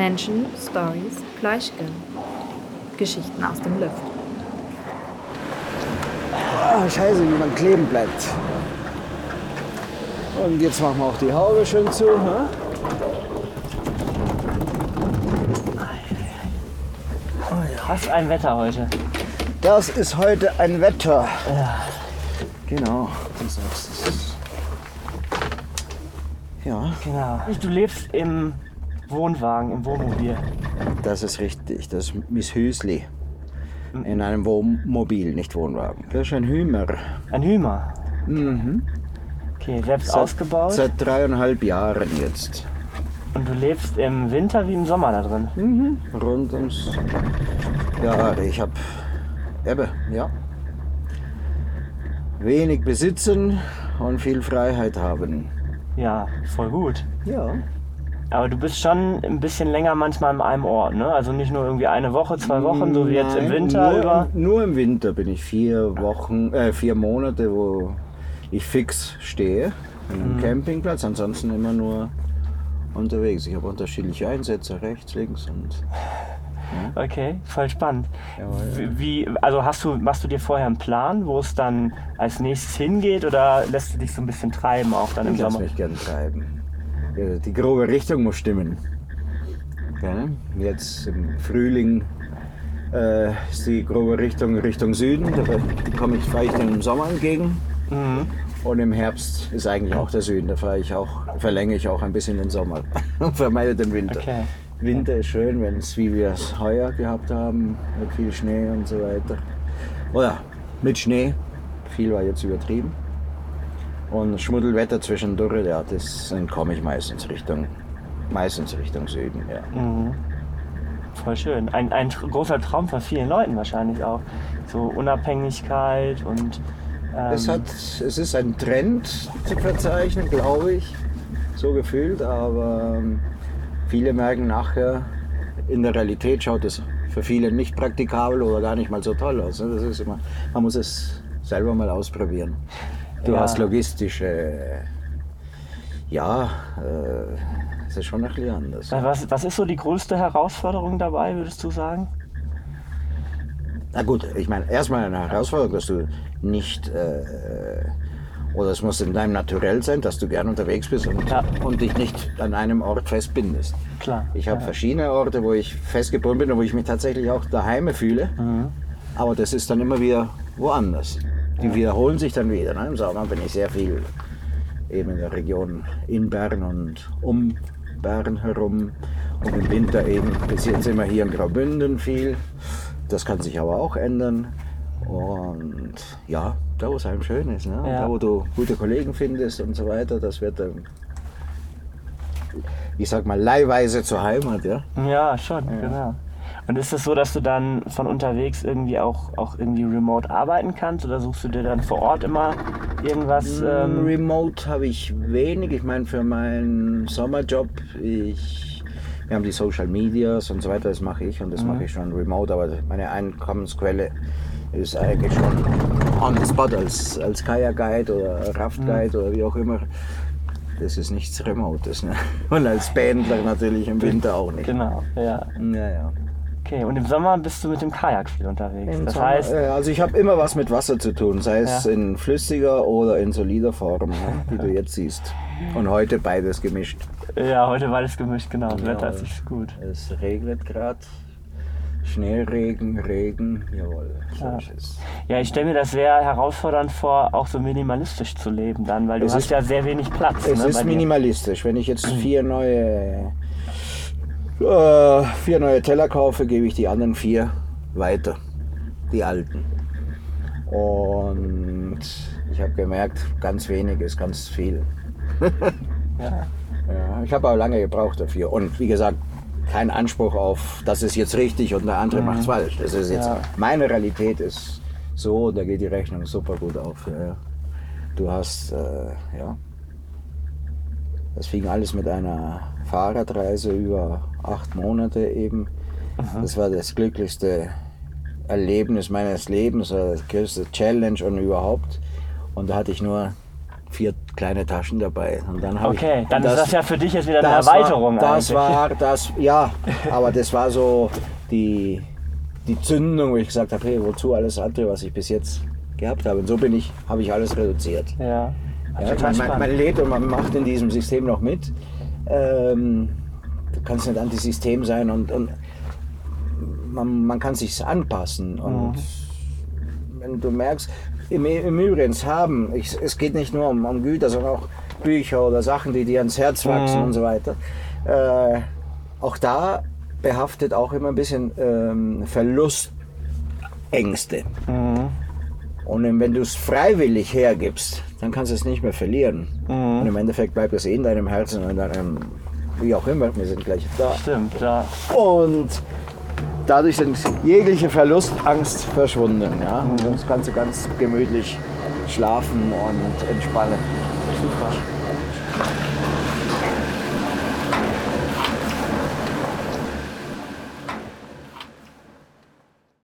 Menschen, Stories, Pleuschke. Geschichten aus dem Lüft. Ah, scheiße, wie man kleben bleibt. Und jetzt machen wir auch die Haube schön zu. Hm? Was ein Wetter heute. Das ist heute ein Wetter. Ja. Genau, du sagst es. Ja, Genau. Du lebst im Wohnwagen, im Wohnmobil. das ist richtig. Das ist Miss Hüsli. In einem Wohnmobil, nicht Wohnwagen. Das ist ein Hümer. Ein Hümer. Okay, selbst ausgebaut. Seit dreieinhalb Jahren jetzt. Und du lebst im Winter wie im Sommer da drin. Rund ums Jahr. Ich habe Ebbe, ja. Wenig besitzen und viel Freiheit haben. Ja, voll gut. Ja. Aber du bist schon ein bisschen länger manchmal an einem Ort, ne? Also nicht nur irgendwie eine Woche, zwei Wochen, so wie jetzt im Winter nur, über. Nur im Winter bin ich vier Wochen, äh, vier Monate, wo ich fix stehe. In einem Campingplatz, ansonsten immer nur unterwegs. Ich habe unterschiedliche Einsätze, rechts, links und. Okay, voll spannend. Jawohl. Wie, also hast du, machst du dir vorher einen Plan, wo es dann als nächstes hingeht oder lässt du dich so ein bisschen treiben auch dann im Ich lasse Sommer? mich gern treiben. Die grobe Richtung muss stimmen. Ja, jetzt im Frühling äh, ist die grobe Richtung Richtung Süden. Da komme ich, fahre ich dann im Sommer entgegen. Mhm. Und im Herbst ist eigentlich auch der Süden. Da fahre ich auch, verlängere ich auch ein bisschen den Sommer und vermeide den Winter. Okay. Winter ist schön, wenn es wie wir es heuer gehabt haben, mit viel Schnee und so weiter. Oder mit Schnee, viel war jetzt übertrieben. Und Schmuddelwetter zwischendurch, ja, das entkomme ich meistens Richtung, meistens Richtung Süden, ja. Mhm. Voll schön. Ein, ein großer Traum von vielen Leuten wahrscheinlich auch. So Unabhängigkeit und. Ähm, Es, hat, es ist ein Trend zu verzeichnen, glaube ich, so gefühlt, aber ähm, viele merken nachher, in der Realität schaut es für viele nicht praktikabel oder gar nicht mal so toll aus. ne? Das ist immer, man muss es selber mal ausprobieren. Du Ja. hast logistische, ja, äh, es ist schon ein bisschen anders. was, was ist so die größte Herausforderung dabei, würdest du sagen? Na gut, ich meine, erstmal eine Herausforderung, dass du nicht, äh, oder es muss in deinem Naturell sein, dass du gern unterwegs bist und, Ja. und dich nicht an einem Ort festbindest. Klar. Ich habe ja. verschiedene Orte, wo ich festgebunden bin und wo ich mich tatsächlich auch daheim fühle, Mhm. aber das ist dann immer wieder woanders. Die wiederholen sich dann wieder. Ne? Im Sommer bin ich sehr viel eben in der Region in Bern und um Bern herum und im Winter eben bis jetzt immer hier in Graubünden viel. Das kann sich aber auch ändern. Und ja, da wo es einem schön ist, ne? Ja. da wo du gute Kollegen findest und so weiter, das wird dann, ich sag mal, leihweise zur Heimat. Ja? Ja, schon, genau. Und ist es so, dass du dann von unterwegs irgendwie auch, auch irgendwie remote arbeiten kannst oder suchst du dir dann vor Ort immer irgendwas? Ähm, Remote habe ich wenig. Ich meine, für meinen Sommerjob, ich, wir haben die Social Medias und so weiter, das mache ich und das mache ich schon remote, aber meine Einkommensquelle ist eigentlich schon on the spot als, als Kajak-Guide oder Raft-Guide oder wie auch immer. Das ist nichts Remotes. Ne? Und als Pendler natürlich im Winter auch nicht. genau, ja. Ja, ja. Okay, und im Sommer bist du mit dem Kajak viel unterwegs. Im das Sommer, heißt, äh, also ich habe immer was mit Wasser zu tun, sei es Ja. in flüssiger oder in solider Form, wie du jetzt siehst. Und heute beides gemischt. ja, heute das gemischt, genau. Das Ja. Wetter ist nicht gut. Es regnet gerade. Schneeregen, Regen, jawohl. So Ja. ist es. Ja, ich stelle mir das sehr herausfordernd vor, auch so minimalistisch zu leben dann, weil du Es hast ist- ja sehr wenig Platz. Es ne, ist minimalistisch. Wenn ich jetzt vier neue, äh, vier neue Teller kaufe, gebe ich die anderen vier weiter. Die alten. Und ich habe gemerkt, ganz wenig ist ganz viel. Ja. Ja, ich habe auch lange gebraucht dafür. Und wie gesagt, kein Anspruch auf, das ist jetzt richtig und der andere macht's falsch. Das ist jetzt, Ja. meine Realität ist so, da geht die Rechnung super gut auf. Du hast, äh, ja, das fing alles mit einer Fahrradreise über acht Monate eben. Das war das glücklichste Erlebnis meines Lebens, äh, das größte Challenge und überhaupt. Und da hatte ich nur vier kleine Taschen dabei. Und dann Okay, ich, dann und ist das ja für dich jetzt wieder eine das Erweiterung War, das eigentlich. war das, ja, aber das war so die, die Zündung, wo ich gesagt habe, hey, wozu alles andere, was ich bis jetzt gehabt habe. Und so bin ich, habe ich alles reduziert. Ja, Ja, man, man lebt und man macht in diesem System noch mit. Ähm, du kannst nicht antisystem sein und, und man, man kann sich anpassen. Und wenn du merkst, im, im Übrigen haben, ich, es geht nicht nur um, um Güter, sondern auch Bücher oder Sachen, die dir ans Herz wachsen Mhm. und so weiter. Äh, auch da behaftet auch immer ein bisschen ähm, Verlustängste. Mhm. Und wenn du es freiwillig hergibst, dann kannst du es nicht mehr verlieren. Mhm. Und im Endeffekt bleibt es eh in deinem Herzen und in deinem, wie auch immer, wir sind gleich da. Stimmt, ja. Und dadurch sind jegliche Verlustangst verschwunden. Ja? Und sonst kannst du ganz gemütlich schlafen und entspannen. Super.